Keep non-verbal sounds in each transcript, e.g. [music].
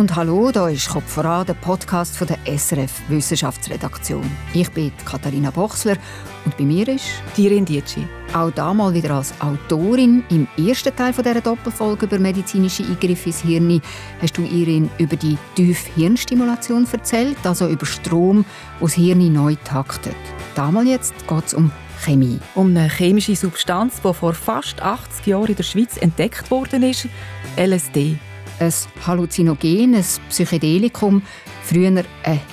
und hallo, da ist Kopf voran, der Podcast von der SRF Wissenschaftsredaktion. Ich bin Katharina Bochsler und bei mir ist Tirin Dietschi. Auch damals wieder als Autorin. Im ersten Teil dieser Doppelfolge über medizinische Eingriffe ins Hirn hast du Irin über die Tief-Hirnstimulation erzählt, also über Strom, der das Hirn neu taktet. Damals jetzt geht es um Chemie. Um eine chemische Substanz, die vor fast 80 Jahren in der Schweiz entdeckt worden ist, LSD ein Halluzinogen, ein Psychedelikum, früher eine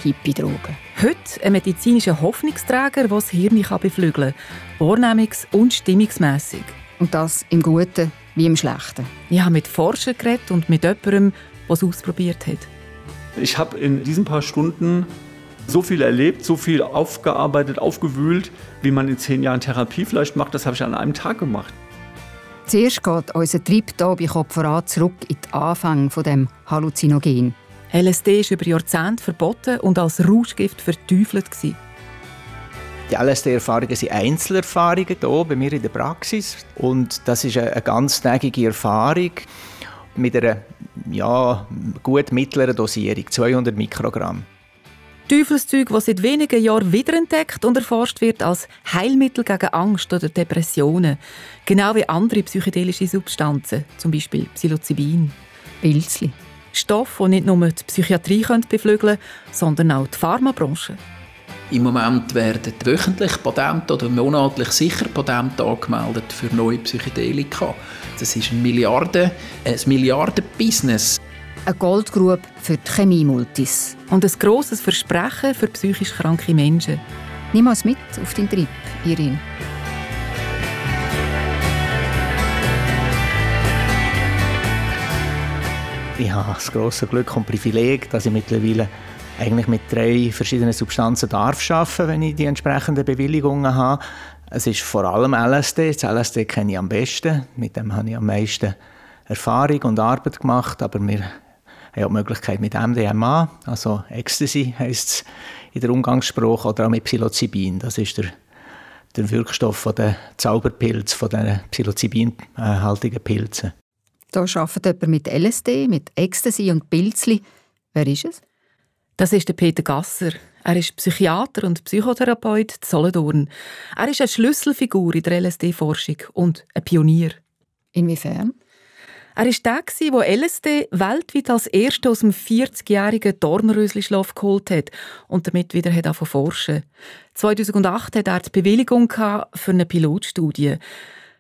Hippie-Droge. Heute ein medizinischer Hoffnungsträger, der das Hirn beflügeln kann, wahrnehmungs- und stimmungsmässig. Und das im Guten wie im Schlechten. Ich habe mit Forschern geredet und mit jemandem, der es ausprobiert hat. Ich habe in diesen paar Stunden so viel erlebt, so viel aufgearbeitet, aufgewühlt, wie man in zehn Jahren Therapie vielleicht macht. Das habe ich an einem Tag gemacht. Zuerst geht unser Trip hier bei Kopf voran zurück in den Anfang von dem Halluzinogen. LSD ist über Jahrzehnte verboten und als Rauschgift verteufelt. Die LSD-Erfahrungen sind Einzelerfahrungen hier bei mir in der Praxis. Und das ist eine ganztägige Erfahrung mit einer ja, gut mittleren Dosierung, 200 Mikrogramm. Teufelszeug, das seit wenigen Jahren wiederentdeckt und erforscht wird als Heilmittel gegen Angst oder Depressionen. Genau wie andere psychedelische Substanzen, zum Beispiel Psilocybin. Pilzli. Stoffe, die nicht nur die Psychiatrie beflügeln können, sondern auch die Pharmabranche. Im Moment werden wöchentlich Patente oder monatlich sicher Patente angemeldet für neue Psychedelika. Das ist ein Milliarden, ein Milliarden-Business eine Goldgrube für die Chemie-Multis. Und ein grosses Versprechen für psychisch kranke Menschen. Nimm uns mit auf den Trip, Irin. Ich habe das grosse Glück und Privileg, dass ich mittlerweile eigentlich mit drei verschiedenen Substanzen darf arbeiten, wenn ich die entsprechenden Bewilligungen habe. Es ist vor allem LSD. Das LSD kenne ich am besten. Mit dem habe ich am meisten Erfahrung und Arbeit gemacht. Aber wir haben auch die Möglichkeit mit MDMA, also Ecstasy heisst es in der Umgangssprache, oder auch mit Psilocybin. Das ist der, der Wirkstoff von der Zauberpilz, von den Psilocybin-haltigen Pilzen. Da arbeitet jemand mit LSD, mit Ecstasy und Pilzli. Wer ist es? Das ist der Peter Gasser. Er ist Psychiater und Psychotherapeut in Solothurn. Er ist eine Schlüsselfigur in der LSD-Forschung und ein Pionier. Inwiefern? Er war der, der LSD weltweit als erster aus dem 40-jährigen Dornrösli-Schlaf geholt hat und damit wieder hat forschen 2008 hatte er die Bewilligung für eine Pilotstudie.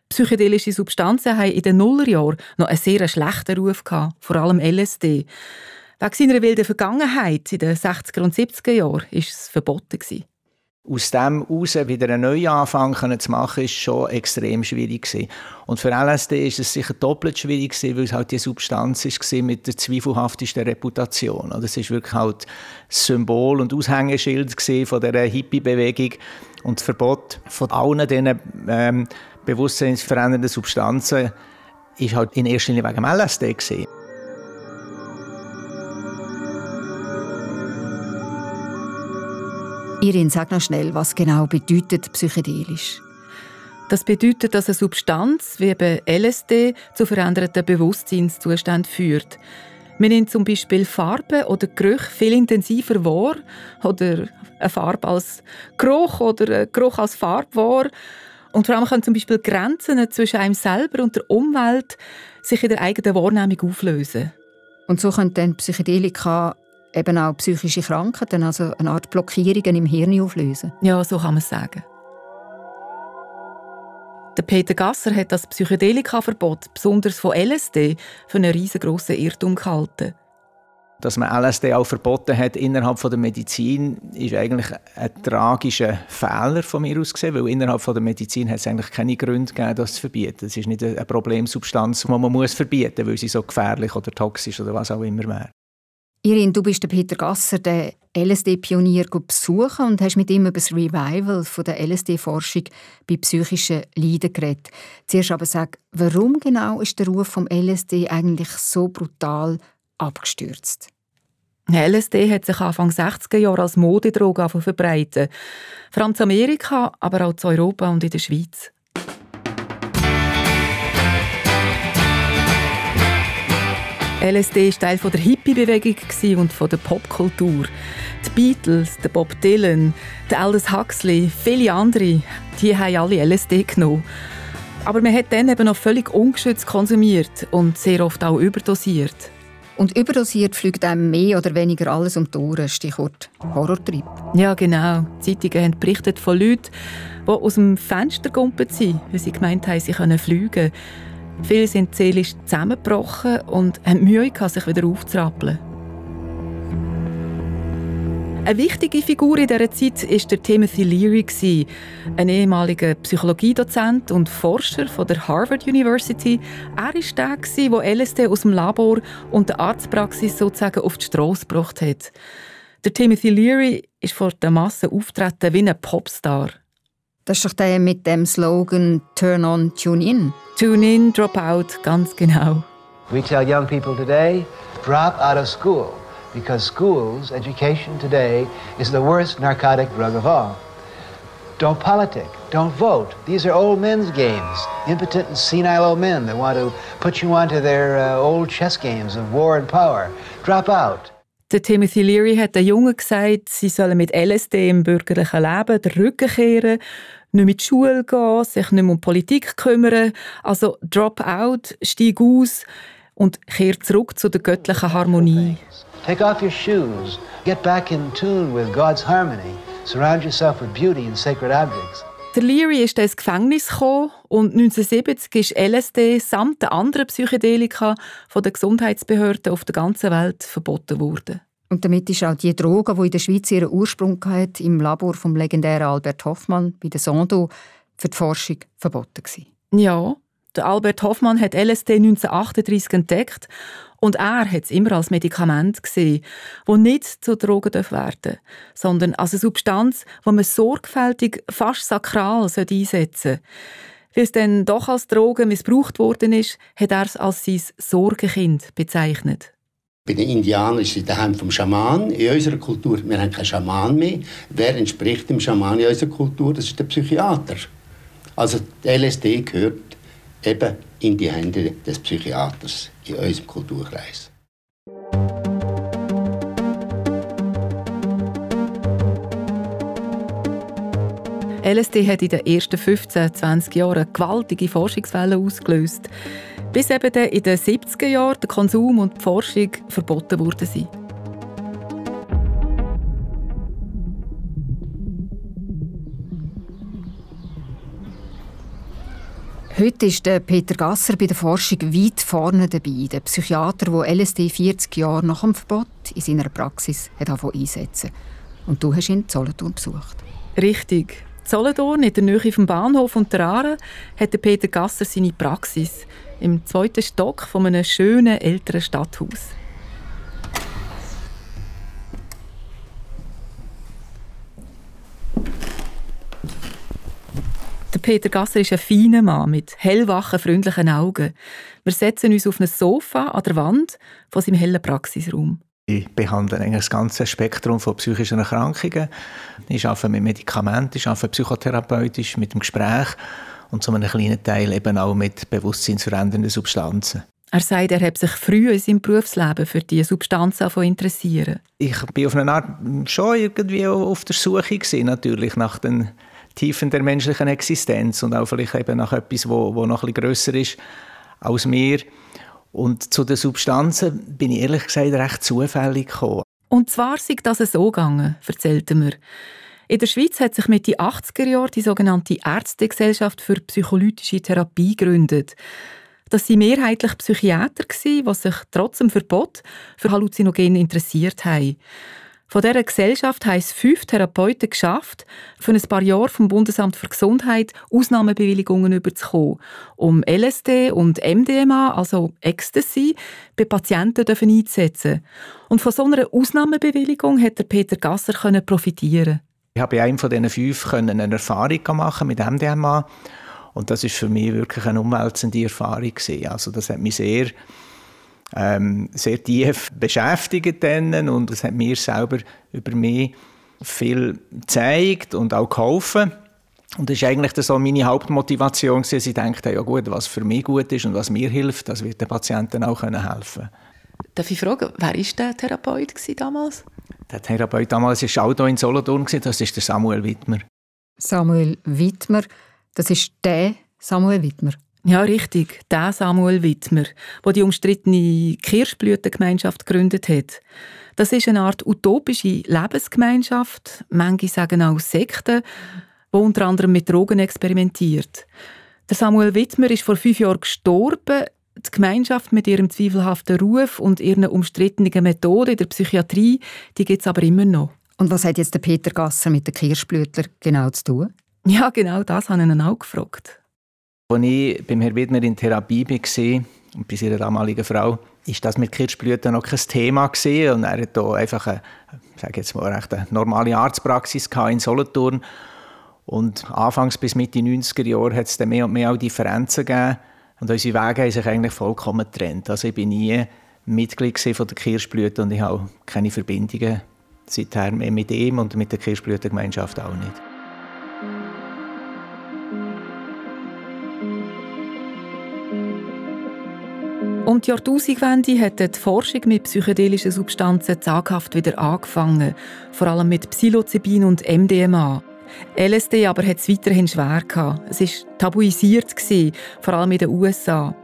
Psychedelische Substanzen haben in den Nullerjahren noch einen sehr schlechten Ruf, gehabt, vor allem LSD. Wegen seiner wilden Vergangenheit in den 60er und 70er Jahren war es verboten aus dem heraus wieder einen Neuanfang zu machen, ist schon extrem schwierig gewesen. Und für LSD ist es sicher doppelt schwierig gewesen, weil es halt die Substanz war mit der zweifelhaftesten Reputation. Es ist wirklich halt das Symbol und Aushängeschild von der Hippie-Bewegung und das Verbot von allen diesen ähm, bewusstseinsverändernden Substanzen ist halt in erster Linie wegen LSD gewesen. Irin, sag noch schnell, was genau bedeutet psychedelisch? Das bedeutet, dass eine Substanz wie eben LSD zu veränderten Bewusstseinszuständen führt. Man nimmt zum Beispiel Farben oder Gerüche viel intensiver wahr oder eine Farbe als Geruch oder ein Geruch als Farbe wahr. Und vor allem können zum Beispiel Grenzen zwischen einem selber und der Umwelt sich in der eigenen Wahrnehmung auflösen. Und so können dann Psychedelika eben auch psychische Krankheiten, also eine Art Blockierungen im Hirn auflösen. Ja, so kann man es sagen. Der Peter Gasser hat das Psychedelika-Verbot, besonders von LSD, für einen riesengroßen Irrtum gehalten. Dass man LSD auch verboten hat innerhalb der Medizin, ist eigentlich ein tragischer Fehler von mir aus gesehen, weil innerhalb der Medizin hat es eigentlich keine Gründe gegeben, das zu verbieten. Es ist nicht eine Problemsubstanz, die man muss verbieten muss, weil sie so gefährlich oder toxisch oder was auch immer wäre. Irin, du bist der Peter Gasser, der LSD-Pionier, besuchen und hast mit ihm über das Revival der LSD-Forschung bei psychischen Leiden geredet. Zuerst aber sag, warum genau ist der Ruf vom LSD eigentlich so brutal abgestürzt? LSD hat sich Anfang 60er Jahre als Modedroge verbreitet. Vor allem in Amerika, aber auch in Europa und in der Schweiz. LSD war Teil der Hippie-Bewegung und der Popkultur. Die Beatles, der Bob Dylan, der Aldous Huxley, viele andere, die haben alle LSD genommen. Aber man hat dann eben noch völlig ungeschützt konsumiert und sehr oft auch überdosiert. Und überdosiert fliegt einem mehr oder weniger alles um die Ohren, Stichwort Horrortrip. Ja, genau. Die Zeitungen haben berichtet von Leuten, die aus dem Fenster gegumpelt sind, weil sie gemeint haben, sie können fliegen. Viele sind seelisch zusammengebrochen und haben Mühe, sich wieder aufzurappeln. Eine wichtige Figur in dieser Zeit war der Timothy Leary, ein ehemaliger Psychologiedozent und Forscher von der Harvard University. Er war der, der LSD aus dem Labor und der Arztpraxis sozusagen auf die Straße gebracht hat. Der Timothy Leary ist vor der Masse auftreten wie ein Popstar. Das ist doch der mit dem Slogan Turn on, tune in. Tune in, drop out, ganz genau. We tell young people today, drop out of school because schools, education today, is the worst narcotic drug of all. Don't politic. Don't vote. These are old men's games. Impotent and senile old men that want to put you onto their uh, old chess games of war and power. Drop out. Der Timothy Leary hat den Jungen gesagt, sie sollen mit LSD im bürgerlichen Leben den Rücken kehren nicht mehr in die Schule gehen, sich nicht mehr um Politik kümmern. Also drop out, steig aus und kehr zurück zu der göttlichen Harmonie. Take off your shoes. Get back in tune with God's harmony. Surround yourself with beauty and sacred objects. Der Leary ist ins Gefängnis gekommen und 1970 ist LSD samt den anderen Psychedelika von den Gesundheitsbehörden auf der ganzen Welt verboten worden. Und damit ist auch die Droge, die in der Schweiz ihren Ursprung hat, im Labor vom legendären Albert Hoffmann bei der Sondo für die Forschung verboten gewesen. Ja, der Albert Hoffmann hat LSD 1938 entdeckt und er hat es immer als Medikament gesehen, das nicht zur Droge werden darf, sondern als eine Substanz, die man sorgfältig, fast sakral einsetzen sollte. Weil es dann doch als Droge missbraucht worden ist, hat er es als sein Sorgenkind bezeichnet. Bei den Indianern ist es daheim vom Schaman. In unserer Kultur, wir haben keinen Schaman mehr. Wer entspricht dem Schaman in unserer Kultur? Das ist der Psychiater. Also LSD gehört eben in die Hände des Psychiaters in unserem Kulturkreis. LSD hat in den ersten 15, 20 Jahren gewaltige Forschungswellen ausgelöst bis eben in den 70er Jahren der Konsum und die Forschung verboten worden sind. Heute ist Peter Gasser bei der Forschung weit vorne dabei. Der Psychiater, der LSD 40 Jahre nach dem Verbot in seiner Praxis hat einsetzen Und du hast ihn in Solothurn besucht. Richtig. Solothurn, in der Nähe vom Bahnhof und der Aare, hat Peter Gasser seine Praxis im zweiten Stock von einem schönen älteren Stadthaus. Peter Gasser ist ein feiner Mann mit hellwachen, freundlichen Augen. Wir setzen uns auf ein Sofa an der Wand von seinem hellen Praxisraum. Ich behandle eigentlich das ganze Spektrum von psychischen Erkrankungen. Ich arbeite mit Medikamenten, ich arbeite psychotherapeutisch, mit dem Gespräch und zu einem kleinen Teil eben auch mit bewusstseinsverändernden Substanzen. Er sagt, er hat sich früh in seinem Berufsleben für diese Substanzen interessieren. Ich bin auf eine Art schon irgendwie auf der Suche gewesen, natürlich nach den Tiefen der menschlichen Existenz und auch vielleicht eben nach etwas, wo, wo noch ein bisschen grösser ist als mir. Und zu den Substanzen bin ich ehrlich gesagt recht zufällig gekommen. Und zwar sei das so gegangen, erzählte mir. In der Schweiz hat sich Mitte 80er Jahre die sogenannte Ärztegesellschaft für psycholytische Therapie gegründet. Das waren mehrheitlich Psychiater, die sich trotz dem Verbot für Halluzinogene interessiert haben. Von dieser Gesellschaft haben es fünf Therapeuten geschafft, für ein paar Jahre vom Bundesamt für Gesundheit Ausnahmebewilligungen überzukommen, um LSD und MDMA, also Ecstasy, bei Patienten einzusetzen. Und von so einer Ausnahmebewilligung hat Peter Gasser profitieren. Ich habe bei einem von diesen fünf eine Erfahrung machen mit MDMA und das ist für mich wirklich eine umwälzende Erfahrung gewesen. Also das hat mich sehr ähm, sehr tief beschäftigt und es hat mir selber über mich viel gezeigt und auch geholfen. Und das ist eigentlich so meine Hauptmotivation, dass ich dachte, ja gut, was für mich gut ist und was mir hilft, das wird den Patienten auch helfen können. Darf ich fragen, wer war der Therapeut damals? Der Therapeut damals war auch hier in Solothurn, das ist der Samuel Wittmer. Samuel Wittmer, das ist der Samuel Wittmer. Ja, richtig, der Samuel Wittmer, der die umstrittene Kirschblütengemeinschaft gegründet hat. Das ist eine Art utopische Lebensgemeinschaft, manche sagen auch Sekte, die unter anderem mit Drogen experimentiert. Der Samuel Wittmer ist vor fünf Jahren gestorben. Die Gemeinschaft mit ihrem zweifelhaften Ruf und ihren umstrittenen Methoden in der Psychiatrie, die gibt es aber immer noch. Und was hat jetzt der Peter Gasser mit den Kirschblütler genau zu tun? Ja, genau das habe ich ihn auch gefragt. Als ich beim Herrn Widmer in Therapie war, und bei seiner damaligen Frau, ist das mit Kirschblüten noch kein Thema gewesen. Und er hat hier einfach eine, sage jetzt mal, recht eine normale Arztpraxis in Solothurn. Und anfangs bis Mitte 90er Jahre hat es dann mehr und mehr auch Differenzen gegeben. Und unsere Wege haben sich eigentlich vollkommen getrennt. Also ich bin nie Mitglied von der Kirschblüte und ich habe keine Verbindungen seither mehr mit ihm und mit der Kirschblütengemeinschaft auch nicht. Um die Jahrtausendwende hat die Forschung mit psychedelischen Substanzen zaghaft wieder angefangen, vor allem mit Psilocybin und MDMA. LSD aber hat es weiterhin schwer. Es war tabuisiert, vor allem in den USA.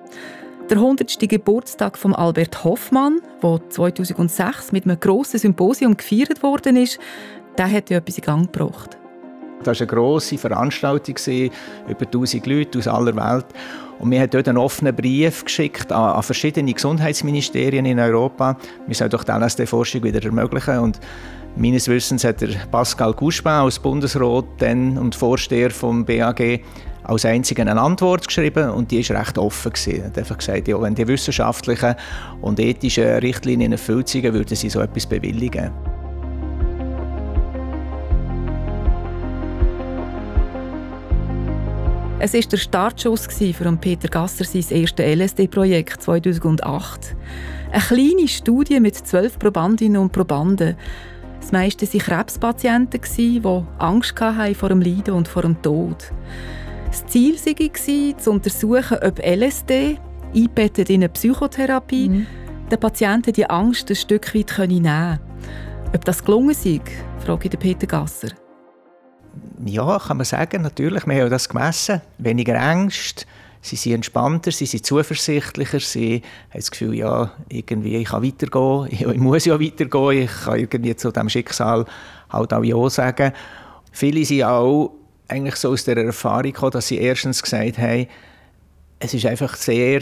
Der 100. Geburtstag von Albert Hoffmann, der 2006 mit einem grossen Symposium gefeiert der hat etwas in Gang gebracht. Das war eine grosse Veranstaltung, über 1000 Leute aus aller Welt. Und wir haben dort einen offenen Brief geschickt an, an verschiedene Gesundheitsministerien in Europa. Wir sollen doch die LSD-Forschung wieder ermöglichen. Und meines Wissens hat der Pascal Couchepin als Bundesrat dann und Vorsteher vom BAG als einzigen eine Antwort geschrieben und die ist recht offen gewesen. Er hat einfach gesagt, ja, wenn die wissenschaftlichen und ethischen Richtlinien erfüllt sind, würden sie so etwas bewilligen. Es war der Startschuss für Peter Gasser sein erstes LSD-Projekt 2008. Eine kleine Studie mit zwölf Probandinnen und Probanden. Das meiste waren Krebspatienten, die Angst hatten vor dem Leiden und vor dem Tod. Das Ziel war, zu untersuchen, ob LSD, eingebettet in eine Psychotherapie, mhm. den Patienten die Angst ein Stück weit nehmen können. Ob das gelungen ist, frage ich Peter Gasser. Ja, kann man sagen, natürlich. Wir haben das gemessen. Weniger Angst, sie sind entspannter, sie sind zuversichtlicher, sie haben das Gefühl, ja, irgendwie, ich kann weitergehen, [laughs] ich, muss ja weitergehen, ich kann irgendwie zu diesem Schicksal halt auch Ja sagen. Viele sind auch eigentlich so aus der Erfahrung gekommen, dass sie erstens gesagt haben, es ist einfach sehr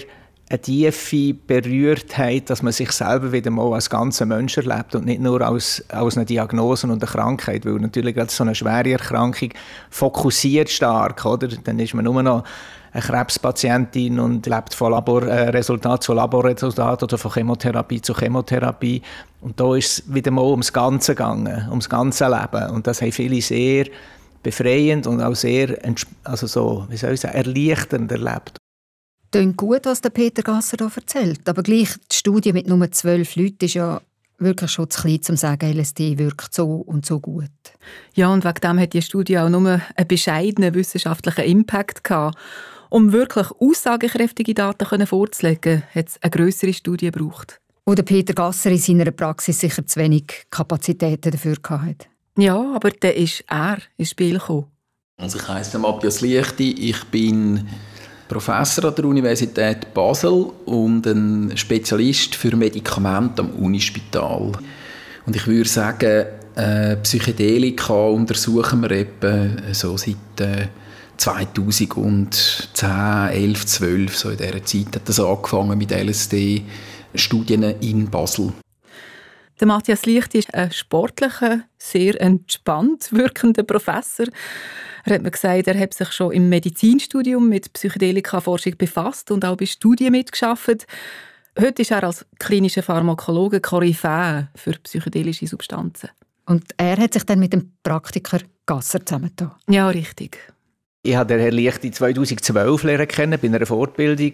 eine tiefe Berührtheit, dass man sich selber wieder mal als ganzer Mensch erlebt und nicht nur als, als eine Diagnose und eine Krankheit, weil natürlich gerade so eine schwere Erkrankung fokussiert stark, oder? Dann ist man nur noch eine Krebspatientin und lebt von Laborresultat zu Laborresultat oder von Chemotherapie zu Chemotherapie. Und da ist es wieder mal ums Ganze gegangen, ums ganze Leben. Und das haben viele sehr befreiend und auch sehr also so, wie soll ich sagen, erleichternd erlebt. Klingt gut, was der Peter Gasser hier erzählt. Aber gleich die Studie mit nur zwölf Leuten ist ja wirklich schon zu klein, um zu sagen, LSD wirkt so und so gut. Ja, und wegen dem hat die Studie auch nur einen bescheidenen wissenschaftlichen Impact gehabt. Um wirklich aussagekräftige Daten vorzulegen, hat es eine größere Studie gebraucht. Wo der Peter Gasser in seiner Praxis sicher zu wenig Kapazitäten dafür hatte. Ja, aber dann ist er ins Spiel gekommen. Also ich heiße Matthias Lichti, ich bin Professor an der Universität Basel und ein Spezialist für Medikamente am Unispital. Und ich würde sagen, äh, Psychedelika untersuchen wir eben so seit äh, 2010, 11, 12, so in dieser Zeit hat das angefangen mit LSD-Studien in Basel. Der Matthias Licht ist ein sportlicher, sehr entspannt wirkender Professor. Er hat mir gesagt, er hat sich schon im Medizinstudium mit Psychedelika-Forschung befasst und auch bei Studien mitgeschafft. Heute ist er als klinischer Pharmakologe Koryphäe für psychedelische Substanzen. Und er hat sich dann mit dem Praktiker Gasser zusammengetan? Ja, richtig. Ich habe Herrn Lichti 2012 lernen kennen bei einer Fortbildung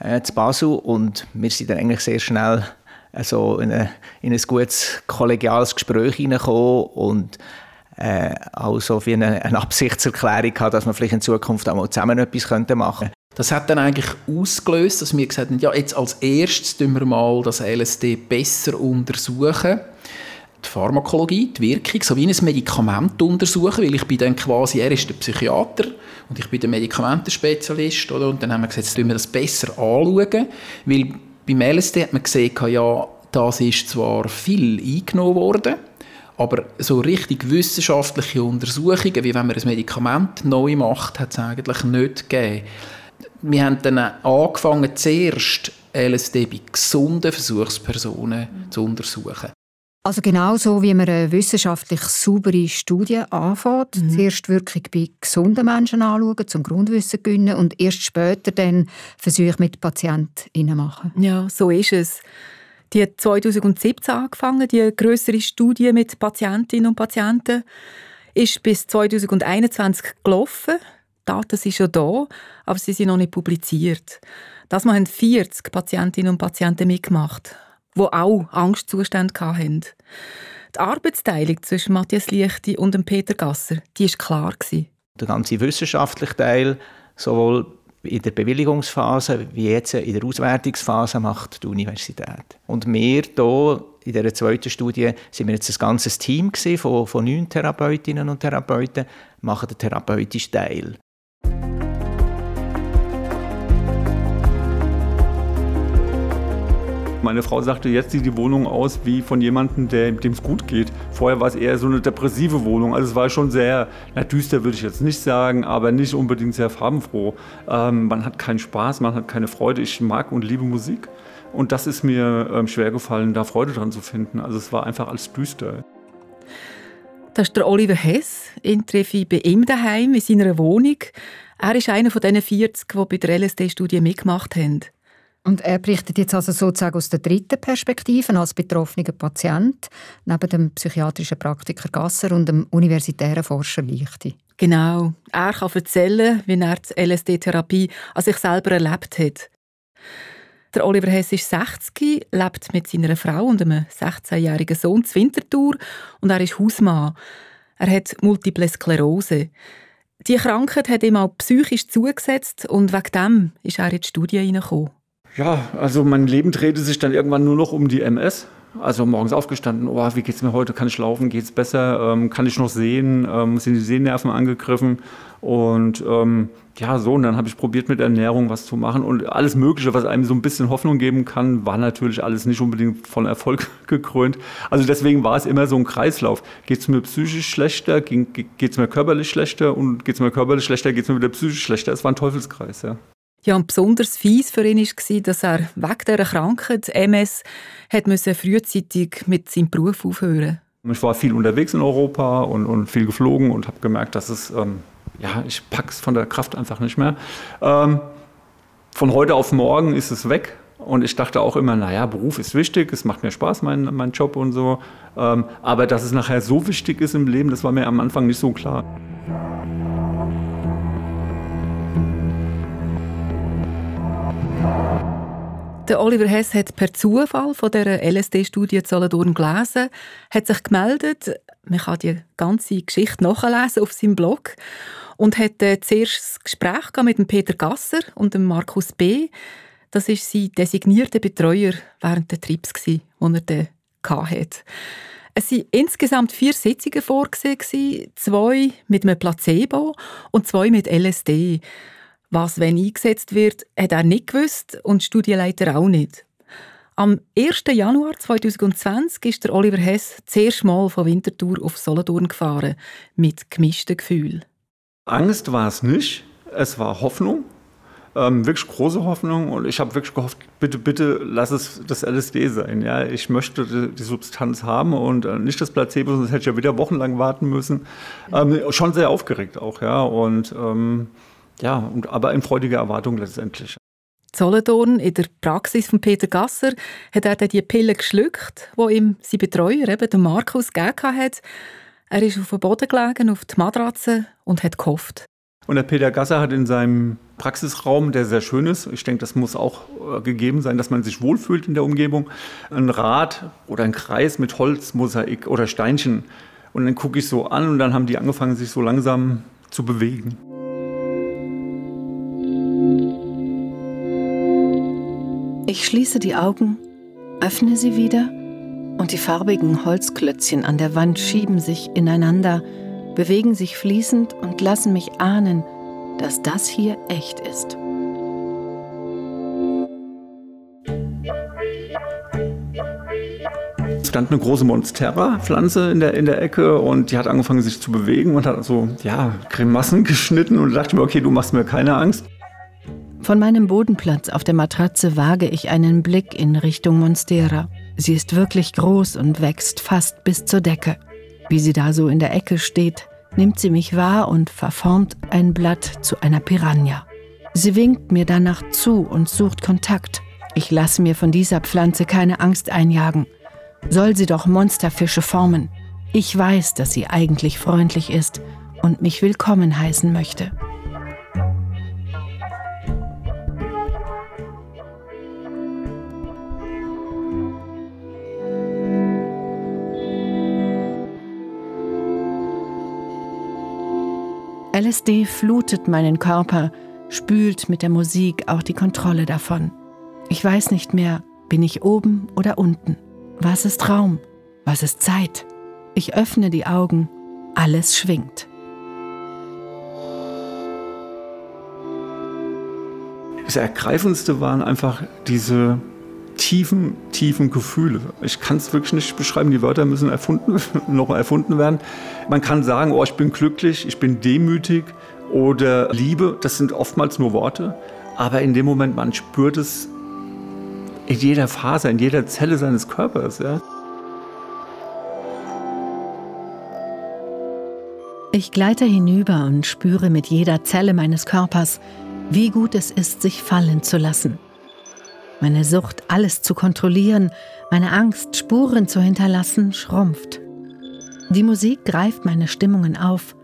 äh, zu Basel und wir sind dann eigentlich sehr schnell also in, eine, in ein gutes kollegiales Gespräch hineingekommen und äh, auch so wie eine, eine Absichtserklärung hat, dass man vielleicht in Zukunft auch mal zusammen etwas machen könnte. Das hat dann eigentlich ausgelöst, dass wir gesagt haben, ja, jetzt als erstes tun wir mal das LSD besser untersuchen. Die Pharmakologie, die Wirkung, so wie ein Medikament untersuchen, weil ich bin dann quasi, er ist der Psychiater und ich bin der Medikamentenspezialist, oder? Und dann haben wir gesagt, jetzt tun wir das besser anschauen, weil beim LSD hat man gesehen, ja, das ist zwar viel eingenommen worden, aber so richtig wissenschaftliche Untersuchungen, wie wenn man ein Medikament neu macht, hat es eigentlich nicht gegeben wir haben dann angefangen, zuerst LSD bei gesunden Versuchspersonen mhm. zu untersuchen. Also genau so, wie man eine wissenschaftlich saubere Studie anfängt. Mhm. Zuerst Wirkung bei gesunden Menschen anschauen, zum Grundwissen gewinnen und erst später dann Versuche mit PatientInnen machen. Ja, so ist es. Die hat 2017 angefangen, die größere Studie mit Patientinnen und Patienten ist bis 2021 gelaufen. Daten sind schon da, aber sie sind noch nicht publiziert. Das haben 40 Patientinnen und Patienten mitgemacht, die auch Angstzustände hatten. Die Arbeitsteilung zwischen Matthias Lichti und Peter Gasser, die war klar. Der ganze wissenschaftliche Teil, sowohl in der Bewilligungsphase wie jetzt in der Auswertungsphase macht die Universität. Und wir hier in dieser zweiten Studie sind wir jetzt ein ganzes Team von, von neun Therapeutinnen und Therapeuten, machen den therapeutischen Teil. Meine Frau sagte, jetzt sieht die Wohnung aus wie von jemandem, dem es gut geht. Vorher war es eher so eine depressive Wohnung. Also es war schon sehr, na, düster würde ich jetzt nicht sagen, aber nicht unbedingt sehr farbenfroh. Ähm, man hat keinen Spaß, man hat keine Freude. Ich mag und liebe Musik. Und das ist mir ähm, schwer gefallen, da Freude dran zu finden. Also es war einfach alles düster. Das ist der Oliver Hess. Ihn treffe ich bei ihm daheim in seiner Wohnung. Er ist einer von diesen 40, die bei der LSD-Studie mitgemacht haben. Und er berichtet jetzt also sozusagen aus der dritten Perspektive als betroffener Patient, neben dem psychiatrischen Praktiker Gasser und dem universitären Forscher Lichti. Genau. Er kann erzählen, wie er die LSD-Therapie an sich selber erlebt hat. Der Oliver Hess ist 60, lebt mit seiner Frau und einem 16-jährigen Sohn zu Winterthur und er ist Hausmann. Er hat Multiple Sklerose. Die Krankheit hat ihm auch psychisch zugesetzt und wegen dem ist er in die Studie hineingekommen. Ja, also mein Leben drehte sich dann irgendwann nur noch um die MS. Also morgens aufgestanden, oh, wie geht's mir heute? Kann ich laufen? Geht's besser? Ähm, kann ich noch sehen? Ähm, sind die Sehnerven angegriffen? Und ähm, ja, so, und dann habe ich probiert mit Ernährung was zu machen und alles Mögliche, was einem so ein bisschen Hoffnung geben kann, war natürlich alles nicht unbedingt von Erfolg [laughs] gekrönt. Also deswegen war es immer so ein Kreislauf. Geht es mir psychisch schlechter, geht es mir körperlich schlechter und geht es mir körperlich schlechter, geht es mir wieder psychisch schlechter. Es war ein Teufelskreis, ja. Ja, und besonders fies für ihn war, dass er wegen dieser Krankheit, MS, hat frühzeitig mit seinem Beruf aufhören Ich war viel unterwegs in Europa und, und viel geflogen und habe gemerkt, dass es, ähm, ja, ich es von der Kraft einfach nicht mehr. Ähm, von heute auf morgen ist es weg. Und ich dachte auch immer, naja, Beruf ist wichtig, es macht mir Spaß, mein, mein Job und so. Ähm, aber dass es nachher so wichtig ist im Leben, das war mir am Anfang nicht so klar. Der Oliver Hess hat per Zufall von der LSD-Studie Solothurn gelesen, hat sich gemeldet, man kann die ganze Geschichte nachlesen auf seinem Blog und hat äh, zuerst das Gespräch mit dem Peter Gasser und dem Markus B. Das ist sein designierter Betreuer während der Trips, die er dann hatte. Es waren insgesamt vier Sitzungen vorgesehen, zwei mit einem Placebo und zwei mit LSD. Was, wenn eingesetzt wird, hat er nicht gewusst und die Studienleiter auch nicht. Am 1. Januar 2020 ist der Oliver Hess zuerst Mal von Winterthur auf Solothurn gefahren, mit gemischten Gefühlen. Angst war es nicht, es war Hoffnung, ähm, wirklich große Hoffnung und ich habe wirklich gehofft, bitte, bitte lass es das LSD sein. Ja? Ich möchte die, die Substanz haben und äh, nicht das Placebo, sonst hätte ich ja wieder wochenlang warten müssen. Ähm, schon sehr aufgeregt auch, ja, und ähm, ja, und, aber in freudiger Erwartung letztendlich. Solothurn, in der Praxis von Peter Gasser, hat er dann die Pille geschluckt, wo ihm sein Betreuer, eben der Markus, gegeben hat. Er ist auf dem Boden gelegen, auf die Matratze und hat gehofft. Und der Peter Gasser hat in seinem Praxisraum, der sehr schön ist, ich denke, das muss auch äh, gegeben sein, dass man sich wohlfühlt in der Umgebung, ein Rad oder ein Kreis mit Holzmosaik oder Steinchen. Und dann gucke ich so an und dann haben die angefangen, sich so langsam zu bewegen. Ich schließe die Augen, öffne sie wieder und die farbigen Holzklötzchen an der Wand schieben sich ineinander, bewegen sich fließend und lassen mich ahnen, dass das hier echt ist. Es stand eine große Monstera-Pflanze in der, in der Ecke und die hat angefangen sich zu bewegen und hat so, ja, Grimassen [laughs] geschnitten und dachte mir, okay, du machst mir keine Angst. Von meinem Bodenplatz auf der Matratze wage ich einen Blick in Richtung Monstera. Sie ist wirklich groß und wächst fast bis zur Decke. Wie sie da so in der Ecke steht, nimmt sie mich wahr und verformt ein Blatt zu einer Piranha. Sie winkt mir danach zu und sucht Kontakt. Ich lasse mir von dieser Pflanze keine Angst einjagen. Soll sie doch Monsterfische formen. Ich weiß, dass sie eigentlich freundlich ist und mich willkommen heißen möchte. LSD flutet meinen Körper, spült mit der Musik auch die Kontrolle davon. Ich weiß nicht mehr, bin ich oben oder unten. Was ist Raum? Was ist Zeit? Ich öffne die Augen, alles schwingt. Das Ergreifendste waren einfach diese tiefen, tiefen Gefühle. Ich kann es wirklich nicht beschreiben. Die Wörter müssen erfunden, [laughs] noch erfunden werden. Man kann sagen, oh, ich bin glücklich, ich bin demütig oder Liebe. Das sind oftmals nur Worte. Aber in dem Moment, man spürt es in jeder Faser, in jeder Zelle seines Körpers. Ja. Ich gleite hinüber und spüre mit jeder Zelle meines Körpers, wie gut es ist, sich fallen zu lassen. Meine Sucht, alles zu kontrollieren, meine Angst, Spuren zu hinterlassen, schrumpft. Die Musik greift meine Stimmungen auf,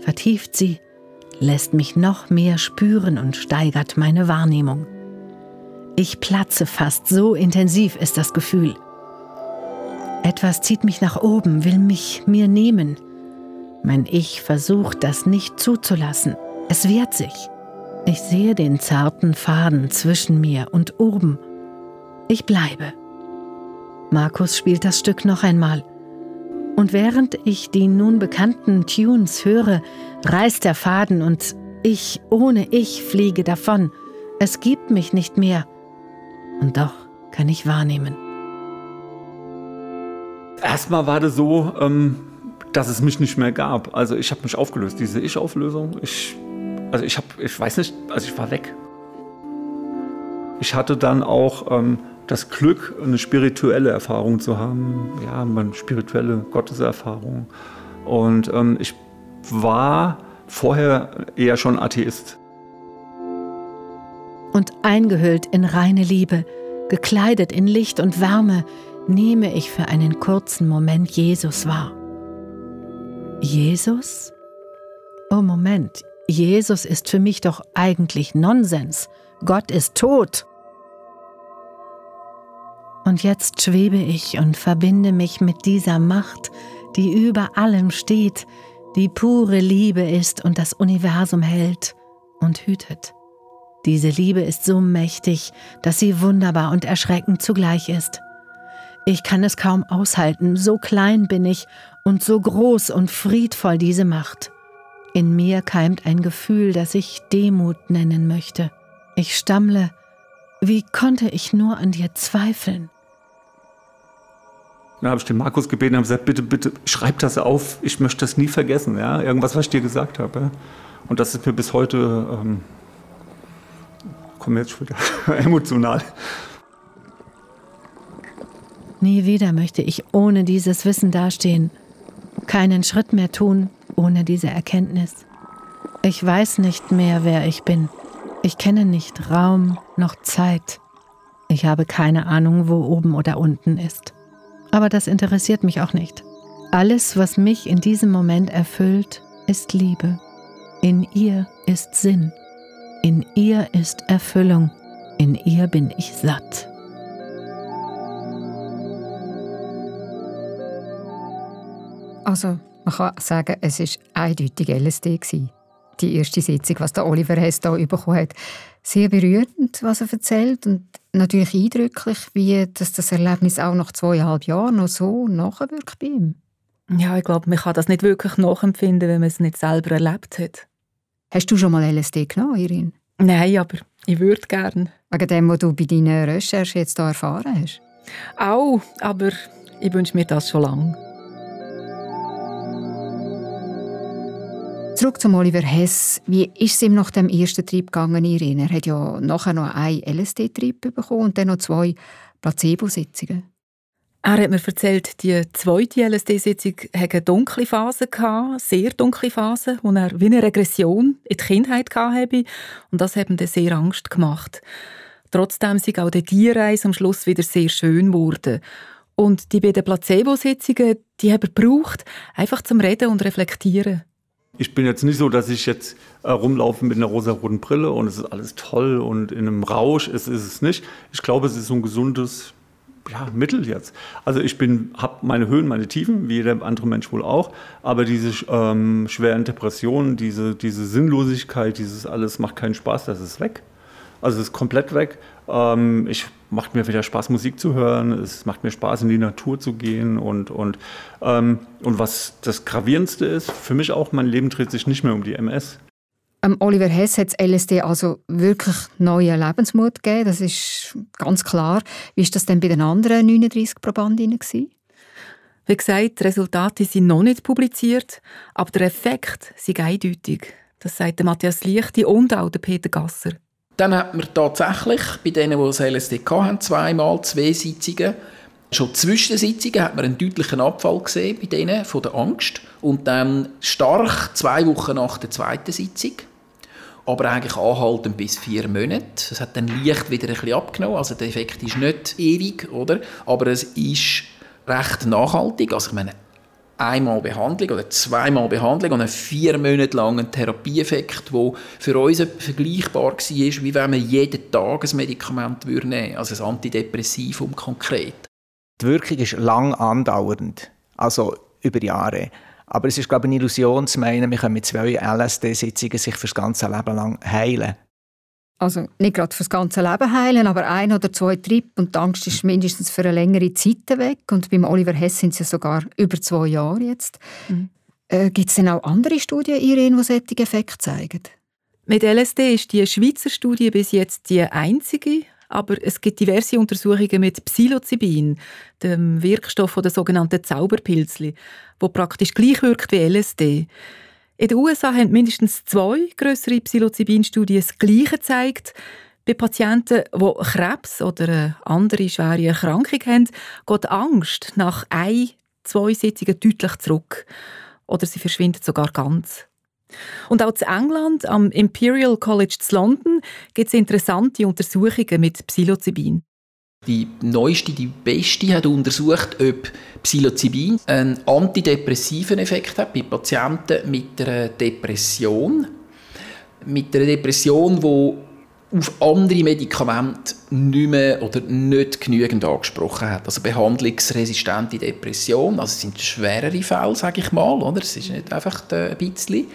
vertieft sie, lässt mich noch mehr spüren und steigert meine Wahrnehmung. Ich platze fast, so intensiv ist das Gefühl. Etwas zieht mich nach oben, will mich mir nehmen. Mein Ich versucht, das nicht zuzulassen. Es wehrt sich. Ich sehe den zarten Faden zwischen mir und oben. Ich bleibe. Markus spielt das Stück noch einmal. Und während ich die nun bekannten Tunes höre, reißt der Faden und ich ohne Ich fliege davon. Es gibt mich nicht mehr. Und doch kann ich wahrnehmen. Erstmal war das so, ähm, dass es mich nicht mehr gab. Also ich habe mich aufgelöst, diese Ich-Auflösung. Ich also ich habe, ich weiß nicht, also ich war weg. Ich hatte dann auch ähm, das Glück, eine spirituelle Erfahrung zu haben, ja, eine spirituelle Gotteserfahrung. Und ähm, ich war vorher eher schon Atheist. Und eingehüllt in reine Liebe, gekleidet in Licht und Wärme, nehme ich für einen kurzen Moment Jesus wahr. Jesus? Oh Moment, Jesus ist für mich doch eigentlich Nonsens. Gott ist tot. Und jetzt schwebe ich und verbinde mich mit dieser Macht, die über allem steht, die pure Liebe ist und das Universum hält und hütet. Diese Liebe ist so mächtig, dass sie wunderbar und erschreckend zugleich ist. Ich kann es kaum aushalten, so klein bin ich und so groß und friedvoll diese Macht. In mir keimt ein Gefühl, das ich Demut nennen möchte. Ich stammle, wie konnte ich nur an dir zweifeln? Dann habe ich den Markus gebeten und gesagt, bitte, bitte, schreib das auf, ich möchte das nie vergessen, ja? irgendwas, was ich dir gesagt habe. Ja? Und das ist mir bis heute, ähm, komm jetzt wieder, [laughs] emotional. Nie wieder möchte ich ohne dieses Wissen dastehen, keinen Schritt mehr tun, ohne diese Erkenntnis. Ich weiß nicht mehr, wer ich bin. Ich kenne nicht Raum noch Zeit. Ich habe keine Ahnung, wo oben oder unten ist. Aber das interessiert mich auch nicht. Alles, was mich in diesem Moment erfüllt, ist Liebe. In ihr ist Sinn. In ihr ist Erfüllung. In ihr bin ich satt. Also, man kann sagen, es war eindeutig LSD. die erste Sitzung, was der Oliver Hess da bekommen hat. Sehr berührend, was er erzählt und natürlich eindrücklich, wie das, das Erlebnis auch nach zweieinhalb Jahren noch so nachwirkt bei ihm. Ja, ich glaube, man kann das nicht wirklich nachempfinden, wenn man es nicht selber erlebt hat. Hast du schon mal LSD genommen, Irin? Nein, aber ich würde gerne. Wegen dem, was du bei deinen Recherchen jetzt hier erfahren hast? Auch, aber ich wünsche mir das schon lange. Zurück zum Oliver Hess. Wie ist es ihm nach dem ersten Trip gegangen, Irin? Er hat ja nachher noch einen LSD-Trip bekommen und dann noch zwei Placebo-Sitzungen. Er hat mir erzählt, die zweite LSD-Sitzung hatte eine dunkle Phase, sehr dunkle Phase, wo er wie eine Regression in die Kindheit hatte. Und das hat ihm sehr Angst gemacht. Trotzdem sind auch die Tierreise am Schluss wieder sehr schön geworden. Und die beiden Placebo-Sitzungen, die haben er gebraucht, einfach zum Reden und Reflektieren. Ich bin jetzt nicht so, dass ich jetzt äh, rumlaufe mit einer rosa-roten Brille und es ist alles toll und in einem Rausch. Es ist es nicht. Ich glaube, es ist so ein gesundes ja, Mittel jetzt. Also ich habe meine Höhen, meine Tiefen, wie jeder andere Mensch wohl auch, aber diese ähm, schweren Depressionen, diese, diese Sinnlosigkeit, dieses alles macht keinen Spaß, das ist weg. Also es ist komplett weg. Ähm, ich macht mir wieder Spaß, Musik zu hören. Es macht mir Spaß, in die Natur zu gehen. Und, und, ähm, und was das Gravierendste ist, für mich auch, mein Leben dreht sich nicht mehr um die MS. Ähm, Oliver Hess hat LSD also wirklich neuen Lebensmut gegeben, das ist ganz klar. Wie war das denn bei den anderen 39 Probandinnen? Wie gesagt, die Resultate sind noch nicht publiziert, aber der Effekt ist eindeutig. Das sagt Matthias Lichti und auch Peter Gasser. Dann hat man tatsächlich bei denen, die das LSD hatten, zweimal zwei Sitzungen Schon zwischen den Sitzungen hat man einen deutlichen Abfall gesehen bei denen von der Angst und dann stark zwei Wochen nach der zweiten Sitzung, aber eigentlich anhaltend bis vier Monate. Es hat dann leicht wieder ein bisschen abgenommen, also der Effekt ist nicht ewig, oder? Aber es ist recht nachhaltig. Also ich meine, einmal Behandlung oder zweimal Behandlung und einen vier Monate langen Therapieeffekt, der für uns vergleichbar war, wie wenn man jeden Tag ein Medikament nehmen würde, also ein Antidepressivum konkret. Die Wirkung ist lang andauernd, also über Jahre. Aber es ist, glaube ich, eine Illusion zu meinen, wir können mit zwei LSD-Sitzungen sich für das ganze Leben lang heilen. Also nicht gerade für das ganze Leben heilen, aber ein oder zwei Trip und die Angst ist mindestens für eine längere Zeit weg. Und beim Oliver Hess sind es ja sogar über zwei Jahre jetzt. Mhm. Äh, Gibt es denn auch andere Studien, Irene, die solche Effekte zeigen? Mit LSD ist die Schweizer Studie bis jetzt die einzige, aber es gibt diverse Untersuchungen mit Psilocybin, dem Wirkstoff der sogenannten Zauberpilzli, wo praktisch gleich wirkt wie LSD. In den USA haben mindestens zwei größere Psilocybin-Studien das Gleiche gezeigt. Bei Patienten, die Krebs oder eine andere schwere Erkrankung haben, geht die Angst nach ein, zwei Sitzungen deutlich zurück. Oder sie verschwindet sogar ganz. Und auch in England, am Imperial College zu London, gibt es interessante Untersuchungen mit Psilocybin. Die neueste, die beste, hat untersucht, ob Psilocybin einen antidepressiven Effekt hat bei Patienten mit einer Depression. Mit einer Depression, die auf andere Medikamente nicht mehr oder nicht genügend angesprochen hat. Also behandlungsresistente Depression, also es sind schwerere Fälle, sage ich mal, oder? Es ist nicht einfach ein bisschen.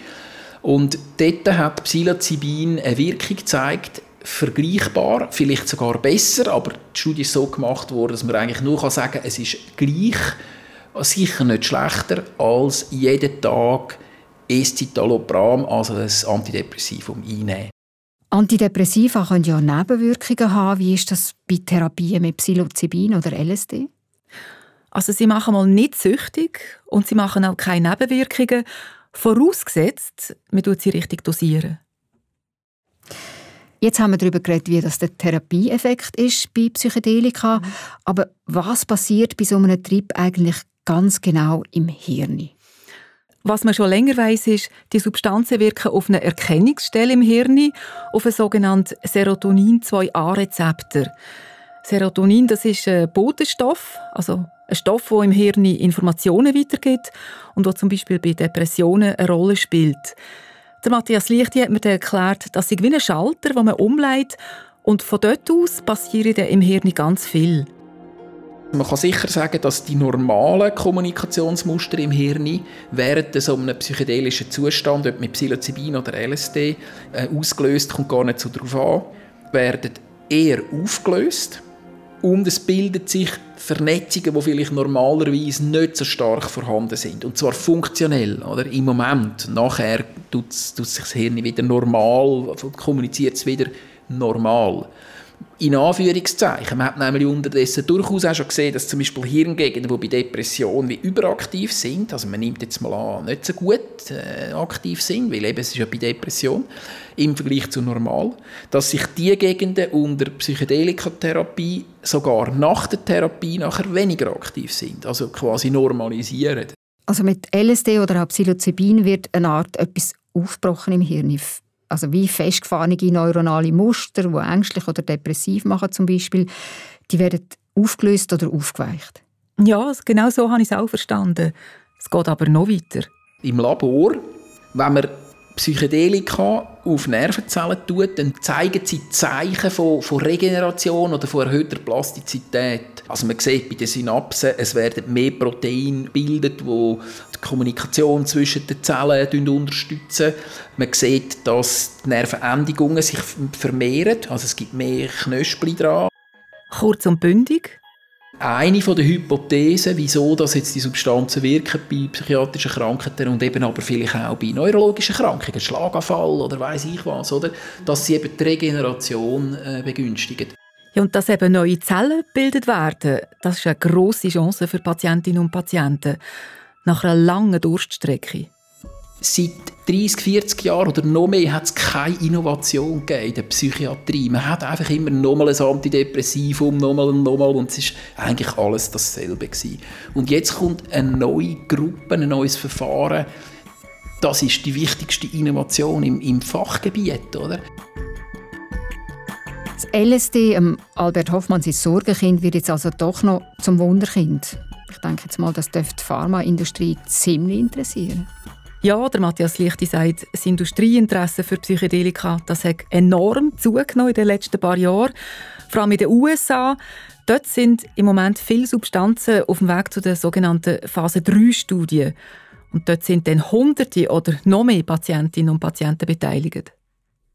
Und dort hat Psilocybin eine Wirkung gezeigt, vergleichbar, vielleicht sogar besser, aber die Studie ist so gemacht worden, dass man eigentlich nur sagen kann, es ist gleich, sicher nicht schlechter, als jeden Tag Escitalopram, also das Antidepressivum, einnehmen. Antidepressiva können ja Nebenwirkungen haben. Wie ist das bei Therapien mit Psilocybin oder LSD? Also sie machen mal nicht süchtig und sie machen auch keine Nebenwirkungen Vorausgesetzt, man tut sie richtig dosieren. Jetzt haben wir darüber geredet, wie das der Therapieeffekt ist bei Psychedelika. Mhm. Aber was passiert bei so einem Trip eigentlich ganz genau im Hirn? Was man schon länger weiß, ist, die Substanzen wirken auf eine Erkennungsstelle im Hirn, auf einen sogenannten Serotonin-2A-Rezeptor. Serotonin, das ist ein Botenstoff, also ein Stoff, der im Hirn Informationen weitergibt und der zum Beispiel bei Depressionen eine Rolle spielt. Der Matthias Lichti hat mir erklärt, dass sie wie ein Schalter, den man umleitet und von dort aus passiert im Hirn ganz viel. Man kann sicher sagen, dass die normalen Kommunikationsmuster im Hirn während so einem psychedelischen Zustand, ob mit Psilocybin oder LSD, äh, ausgelöst, kommt gar nicht so darauf an, werden eher aufgelöst und es bildet sich Vernetzungen, die vielleicht normalerweise nicht so stark vorhanden sind. Und zwar funktionell. Oder? Im Moment. Nachher tut, tut sich das Hirn wieder normal, kommuniziert es wieder normal in Anführungszeichen. Man hat nämlich unterdessen durchaus auch schon gesehen, dass zum Beispiel Hirngegenden, die bei Depressionen wie überaktiv sind, also man nimmt jetzt mal an, nicht so gut äh, aktiv sind, weil eben es ist ja bei Depression im Vergleich zu normal, dass sich die Gegenden unter Psychedelikatherapie sogar nach der Therapie nachher weniger aktiv sind, also quasi normalisieren. Also mit LSD oder auch Psilocybin wird eine Art etwas aufgebrochen im Hirn also wie festgefahrene neuronale Muster, die ängstlich oder depressiv machen zum Beispiel, die werden aufgelöst oder aufgeweicht. Ja, genau so habe ich es auch verstanden. Es geht aber noch weiter. Im Labor, wenn man Psychedelika auf Nervenzellen tut, dann zeigen sie Zeichen von, von Regeneration oder von erhöhter Plastizität. Also man sieht bei den Synapsen, es werden mehr Proteine gebildet, die die Kommunikation zwischen den Zellen unterstützen. Man sieht, dass die Nervenendigungen sich vermehren, also es gibt mehr Knöspel dran. Kurz und bündig, eine der Hypothesen, wieso dass jetzt die Substanzen wirken bei psychiatrischen Krankheiten und eben aber vielleicht auch bei neurologischen Krankheiten, Schlaganfall oder weiß ich was, oder, dass sie eben die Regeneration äh, begünstigen. Ja, und dass eben neue Zellen gebildet werden, das ist eine grosse Chance für Patientinnen und Patienten. Nach einer langen Durststrecke seit 30, 40 Jahren oder noch mehr hat es keine Innovation gegeben in der Psychiatrie. Man hat einfach immer nochmal ein Antidepressivum, nochmal und nochmal und es ist eigentlich alles dasselbe gewesen. Und jetzt kommt eine neue Gruppe, ein neues Verfahren. Das ist die wichtigste Innovation im, im Fachgebiet, oder? Das LSD, ähm, Albert Hoffmann, sein Sorgenkind, wird jetzt also doch noch zum Wunderkind. Ich denke jetzt mal, das dürfte die Pharmaindustrie ziemlich interessieren. Ja, der Matthias Lichti sagt, das Industrieinteresse für Psychedelika das hat enorm zugenommen in den letzten paar Jahren. Vor allem in den USA. Dort sind im Moment viele Substanzen auf dem Weg zu der sogenannten Phase-3-Studie. Und dort sind dann Hunderte oder noch mehr Patientinnen und Patienten beteiligt.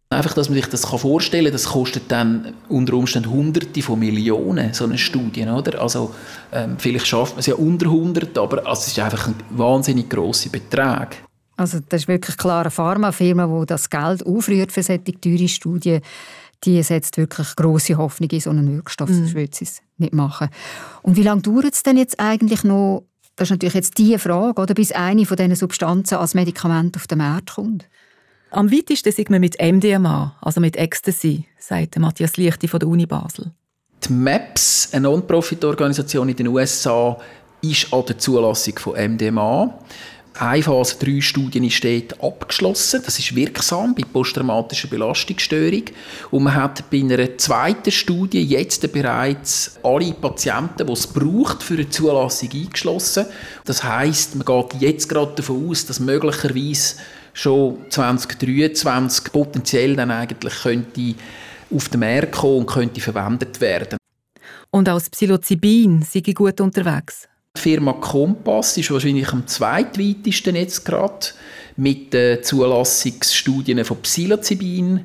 Einfach, dass man sich das vorstellen kann, das kostet dann unter Umständen Hunderte von Millionen, so eine Studie. Oder? Also, ähm, vielleicht schafft man es ja unter 100, aber es ist einfach ein wahnsinnig grosser Betrag. Also das ist wirklich klar eine Pharmafirma, die das Geld aufrührt für solche teure Studien. Die setzt wirklich große Hoffnung in so einen Wirkstoff. Mhm. Das würde sie nicht machen. Und wie lange dauert es denn jetzt eigentlich noch, das ist natürlich jetzt die Frage, oder, bis eine von diesen Substanzen als Medikament auf den Markt kommt? Am weitesten sind wir mit MDMA, also mit Ecstasy, sagt Matthias Lichti von der Uni Basel. Die MAPS, eine Non-Profit-Organisation in den USA, ist an der Zulassung von MDMA. Eine Phase 3 Studie ist dort abgeschlossen. Das ist wirksam bei posttraumatischer Belastungsstörung. Und man hat bei einer zweiten Studie jetzt bereits alle Patienten, die es braucht, für eine Zulassung eingeschlossen. Das heißt, man geht jetzt gerade davon aus, dass möglicherweise schon 2023 potenziell dann eigentlich könnte auf den Markt kommen und könnte verwendet werden. Und als Psilocybin sei gut unterwegs? Die Firma Kompass ist wahrscheinlich am zweitweitesten jetzt gerade mit den Zulassungsstudien von Psilocybin.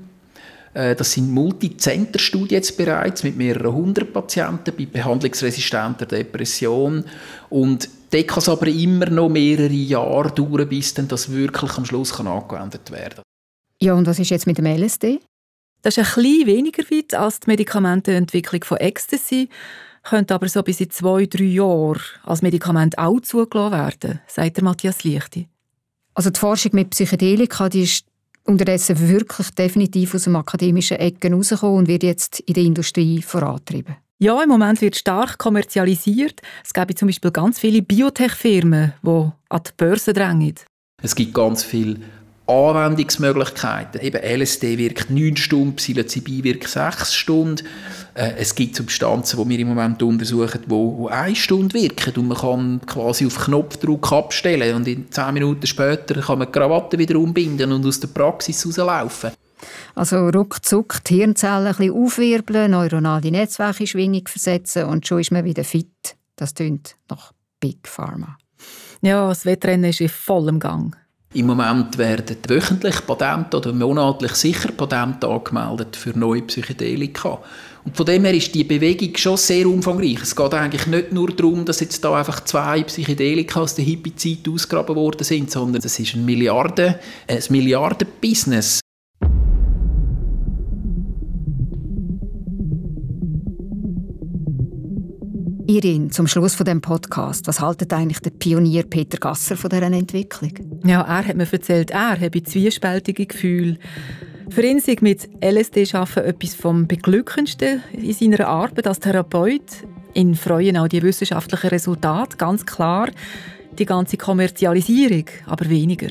Äh, das sind Multicenter-Studien jetzt bereits mit mehreren hundert Patienten bei behandlungsresistenter Depression. Und dort kann es aber immer noch mehrere Jahre dauern, bis dann das wirklich am Schluss kann angewendet werden kann. Ja, und was ist jetzt mit dem LSD? Das ist ein bisschen weniger weit als die Medikamentenentwicklung von Ecstasy könnte aber so bis in zwei, drei Jahren als Medikament auch zugelassen werden, sagt der Matthias Lichti. Also die Forschung mit Psychedelika die ist unterdessen wirklich definitiv aus dem akademischen Ecken herausgekommen und wird jetzt in der Industrie vorantrieben. Ja, im Moment wird stark kommerzialisiert. Es gibt zum Beispiel ganz viele Biotech-Firmen, die an die Börse drängen. Es gibt ganz viele Anwendungsmöglichkeiten. Eben LSD wirkt 9 Stunden, Psilocybin wirkt 6 Stunden. Äh, es gibt Substanzen, die wir im Moment untersuchen, die, die 1 Stunde wirken und man kann quasi auf Knopfdruck abstellen und in 10 Minuten später kann man die Krawatte wieder umbinden und aus der Praxis rauslaufen. Also ruckzuck die Hirnzellen ein bisschen aufwirbeln, neuronale Netzwerke in Schwingung versetzen und schon ist man wieder fit Das tönt nach Big Pharma. Ja, das Wettrennen ist in vollem Gang. Im Moment werden wöchentlich Patente oder monatlich sicher Patente angemeldet für neue Psychedelika. Und von dem her ist die Bewegung schon sehr umfangreich. Es geht eigentlich nicht nur darum, dass jetzt da einfach zwei Psychedelika aus der Hippie-Zeit ausgraben worden sind, sondern es ist ein Milliarden, ein Milliarden-Business. Irin, zum Schluss von dem Podcast, was haltet eigentlich der Pionier Peter Gasser von dieser Entwicklung? Ja, er hat mir erzählt, er habe zwiespältige Gefühle. Für ihn sei mit LSD schaffen etwas vom beglückendsten in seiner Arbeit als Therapeut. Ihn freuen auch die wissenschaftlichen Resultate, ganz klar. Die ganze Kommerzialisierung, aber weniger.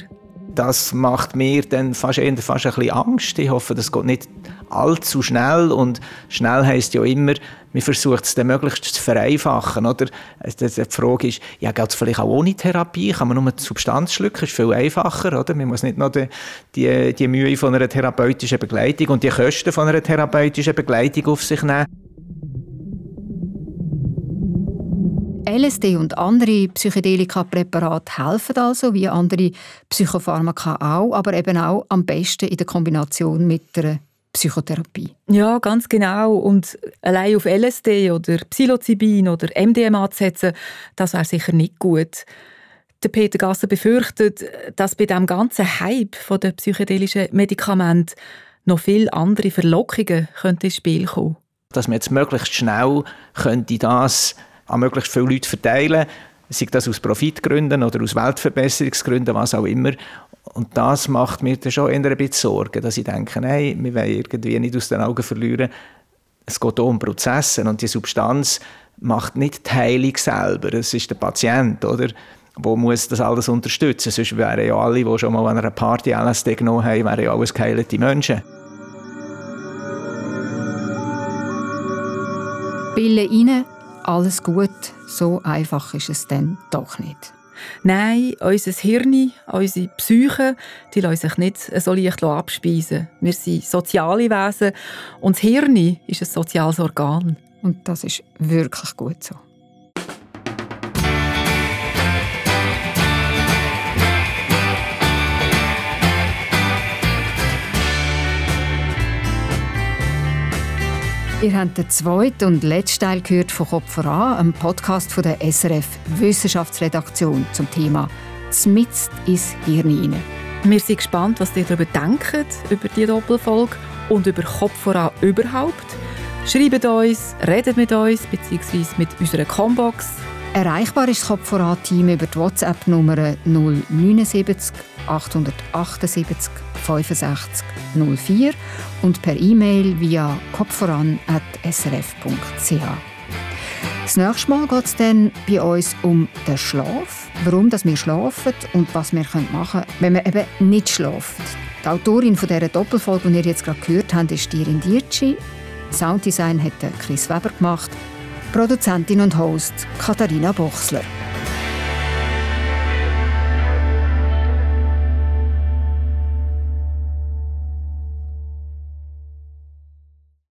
Das macht mir dann fast, eher fast ein bisschen Angst. Ich hoffe, das geht nicht allzu schnell und schnell heißt ja immer, man versucht es dann möglichst zu vereinfachen. Oder? Die Frage ist, ja, geht es vielleicht auch ohne Therapie? Kann man nur die Substanz schlucken? ist viel einfacher. Oder? Man muss nicht noch die, die, die Mühe von einer therapeutischen Begleitung und die Kosten von einer therapeutischen Begleitung auf sich nehmen. LSD und andere Psychedelika-Präparate helfen also, wie andere Psychopharmaka auch, aber eben auch am besten in der Kombination mit einer Psychotherapie. Ja, ganz genau. Und allein auf LSD oder Psilocybin oder MDMA zu setzen, das wäre sicher nicht gut. Der Peter Gasser befürchtet, dass bei dem ganzen Hype von der psychedelischen Medikamente noch viele andere Verlockungen ins Spiel kommen. Dass man jetzt möglichst schnell könnte das an möglichst viele Leute verteilen sei das aus Profitgründen oder aus Weltverbesserungsgründen, was auch immer. Und das macht mir dann schon eher ein bisschen Sorgen, dass ich denke, hey, wir wollen irgendwie nicht aus den Augen verlieren, es geht hier um Prozesse und die Substanz macht nicht die Heilung selber, es ist der Patient, oder? Wo muss das alles unterstützen? Sonst wären ja alle, die schon mal an einer Party LSD genommen haben, wären ja alles geheilte Menschen. Pille rein, alles gut, so einfach ist es dann doch nicht. Nein, unser Hirn, unsere Psyche, die lassen sich nicht so leicht abspeisen. Wir sind soziale Wesen und das Hirn ist ein soziales Organ. Und das ist wirklich gut so. Ihr habt den zweiten und letzten Teil gehört von Kopf voran, einem Podcast von der SRF Wissenschaftsredaktion zum Thema «Zmitzt ins Hirn hinein». Wir sind gespannt, was ihr darüber denkt, über die Doppelfolge und über Kopf voran überhaupt. Schreibt uns, redet mit uns bzw. mit unserer Combox. Erreichbar ist das Kopf voran Team über die WhatsApp-Nummer 079 878 65 04 und per E-Mail via kopfvoran.srf.ch. Das nächste Mal geht es dann bei uns um den Schlaf, warum dass wir schlafen und was wir machen können, wenn wir eben nicht schlafen. Die Autorin von dieser Doppelfolge, die ihr jetzt gerade gehört habt, ist Dirin Dietschi. Sounddesign hat Chris Weber gemacht. Produzentin und Host Katharina Bochsler.